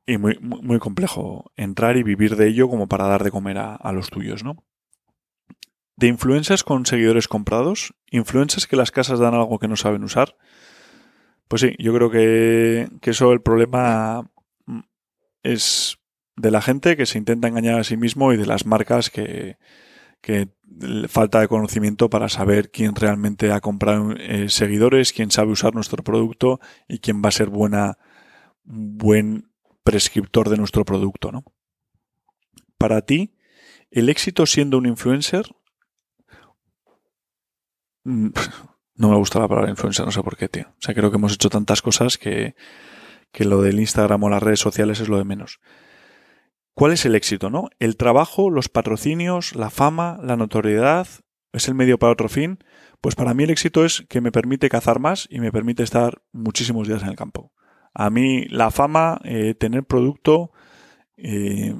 S1: y muy, muy, complejo entrar y vivir de ello como para dar de comer a, los tuyos, ¿no? De influencers con seguidores comprados, influencers que las casas dan algo que no saben usar. Pues sí, yo creo que, que eso el problema es de la gente que se intenta engañar a sí mismo y de las marcas que, que falta de conocimiento para saber quién realmente ha comprado eh, seguidores, quién sabe usar nuestro producto y quién va a ser buena, buen prescriptor de nuestro producto, ¿no? Para ti, el éxito siendo un influencer, mm, no me gusta la palabra influencer, no sé por qué, tío. O sea, creo que hemos hecho tantas cosas que, que lo del Instagram o las redes sociales es lo de menos. ¿Cuál es el éxito, no? El trabajo, los patrocinios, la fama, la notoriedad, es el medio para otro fin. Pues para mí el éxito es que me permite cazar más y me permite estar muchísimos días en el campo. A mí la fama, eh, tener producto, eh,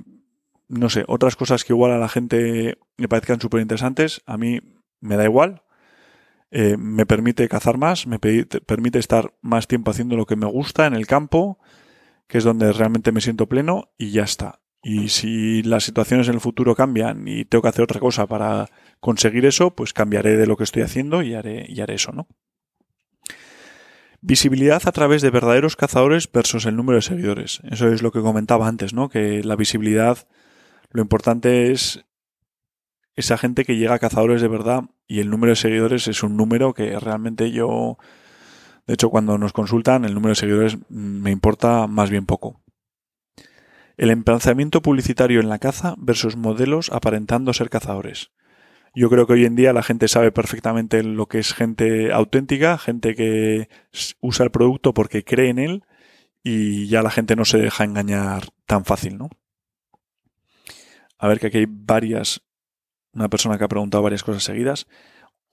S1: no sé, otras cosas que igual a la gente me parezcan súper interesantes, a mí me da igual. Eh, me permite cazar más, me permite estar más tiempo haciendo lo que me gusta en el campo, que es donde realmente me siento pleno y ya está. Y si las situaciones en el futuro cambian y tengo que hacer otra cosa para conseguir eso, pues cambiaré de lo que estoy haciendo y haré, y haré eso, ¿no? Visibilidad a través de verdaderos cazadores versus el número de seguidores. Eso es lo que comentaba antes, ¿no? Que la visibilidad, lo importante es esa gente que llega a cazadores de verdad y el número de seguidores es un número que realmente yo, de hecho, cuando nos consultan, el número de seguidores me importa más bien poco. El emplazamiento publicitario en la caza versus modelos aparentando ser cazadores. Yo creo que hoy en día la gente sabe perfectamente lo que es gente auténtica, gente que usa el producto porque cree en él y ya la gente no se deja engañar tan fácil, ¿no? a ver que aquí hay varias, una persona que ha preguntado varias cosas seguidas.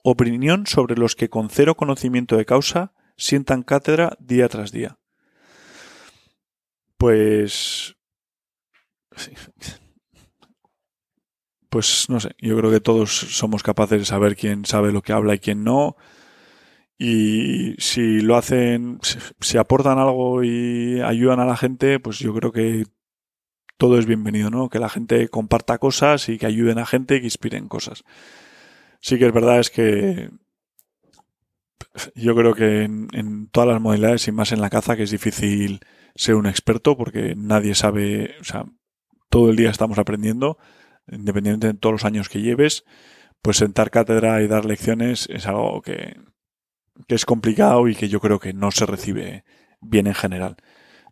S1: Opinión sobre los que con cero conocimiento de causa sientan cátedra día tras día. Pues... Pues no sé, yo creo que todos somos capaces de saber quién sabe lo que habla y quién no. Y si lo hacen, si aportan algo y ayudan a la gente, pues yo creo que todo es bienvenido, ¿no? Que la gente comparta cosas y que ayuden a gente y que inspiren cosas. Sí que es verdad es que yo creo que en, todas las modalidades y más en la caza que es difícil ser un experto porque nadie sabe, o sea, todo el día estamos aprendiendo, independientemente de todos los años que lleves, pues sentar cátedra y dar lecciones es algo que, es complicado y que yo creo que no se recibe bien en general.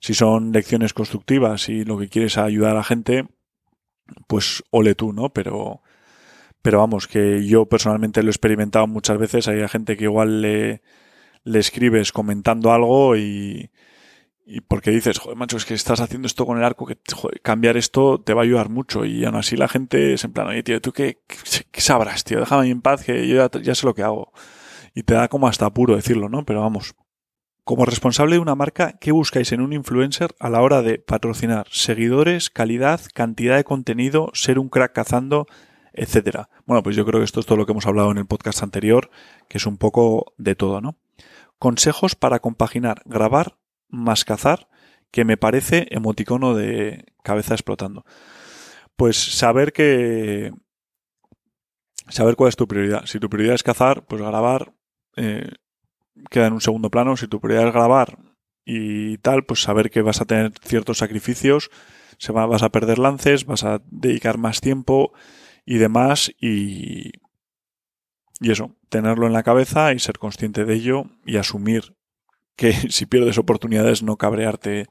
S1: Si son lecciones constructivas y lo que quieres es ayudar a la gente, pues ole tú, ¿no? Pero, pero vamos, que yo personalmente lo he experimentado muchas veces. Hay gente que igual le, le escribes comentando algo y, y porque dices, joder, macho, es que estás haciendo esto con el arco, que cambiar esto te va a ayudar mucho. Y aún así la gente es en plan, oye, tío, ¿tú qué, qué, sabrás, tío? Déjame en paz, que yo ya, ya sé lo que hago. Y te da como hasta apuro decirlo, ¿no? Pero vamos, como responsable de una marca, ¿qué buscáis en un influencer a la hora de patrocinar? Seguidores, calidad, cantidad de contenido, ser un crack cazando, etcétera. Bueno, pues yo creo que esto es todo lo que hemos hablado en el podcast anterior, que es un poco de todo, ¿no? Consejos para compaginar grabar más cazar, que me parece emoticono de cabeza explotando. Pues saber que saber cuál es tu prioridad. Si tu prioridad es cazar, pues grabar eh, queda en un segundo plano. Si tu prioridad es grabar y tal, pues saber que vas a tener ciertos sacrificios, se va, vas a perder lances, vas a dedicar más tiempo y demás y, y eso, tenerlo en la cabeza y ser consciente de ello y asumir que si pierdes oportunidades no cabrearte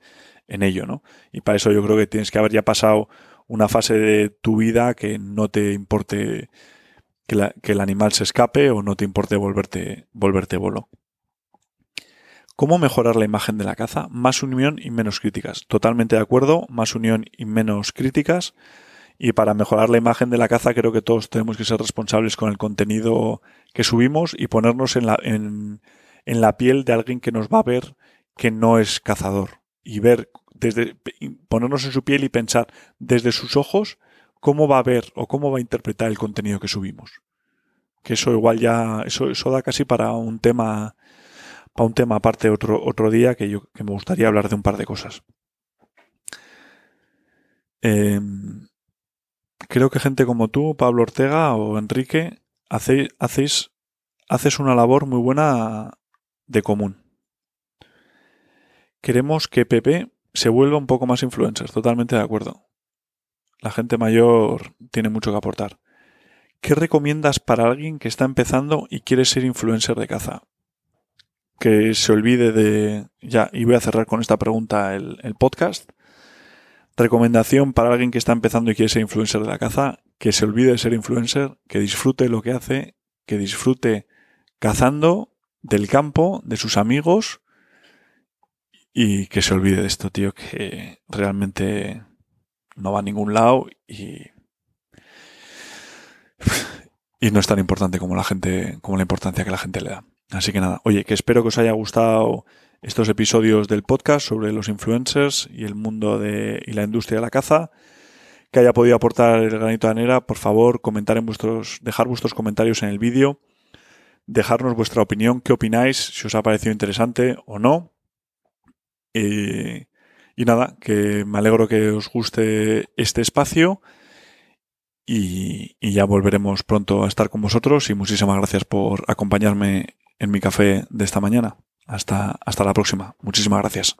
S1: en ello, ¿no? Y para eso yo creo que tienes que haber ya pasado una fase de tu vida que no te importe que, el animal se escape o no te importe volverte, volverte bolo. ¿Cómo mejorar la imagen de la caza? Más unión y menos críticas. Totalmente de acuerdo, más unión y menos críticas. Y para mejorar la imagen de la caza creo que todos tenemos que ser responsables con el contenido que subimos y ponernos en la, en, en la piel de alguien que nos va a ver que no es cazador. Y ver, desde, ponernos en su piel y pensar desde sus ojos cómo va a ver o cómo va a interpretar el contenido que subimos. Que eso igual ya, eso, eso da casi para un tema para un tema aparte otro, otro día que yo que me gustaría hablar de un par de cosas. Em, creo que gente como tú, Pablo Ortega o Enrique, hacéis, hacéis, haces una labor muy buena de común. Queremos que Pepe se vuelva un poco más influencer, totalmente de acuerdo. La gente mayor tiene mucho que aportar. ¿Qué recomiendas para alguien que está empezando y quiere ser influencer de caza? que se olvide de... Ya, y voy a cerrar con esta pregunta el, el podcast. Recomendación para alguien que está empezando y quiere ser influencer de la caza, que se olvide de ser influencer, que disfrute lo que hace, que disfrute cazando del campo, de sus amigos y que se olvide de esto, tío, que realmente no va a ningún lado y y no es tan importante como la gente, como la importancia que la gente le da. Así que nada, oye, que espero que os haya gustado estos episodios del podcast sobre los influencers y el mundo de, y la industria de la caza. Que haya podido aportar el granito de anera, por favor, comentar en vuestros, dejar vuestros comentarios en el vídeo, dejarnos vuestra opinión, qué opináis, si os ha parecido interesante o no. y nada, que me alegro que os guste este espacio y, y, ya volveremos pronto a estar con vosotros y muchísimas gracias por acompañarme en mi café de esta mañana. Hasta, hasta la próxima. Muchísimas gracias.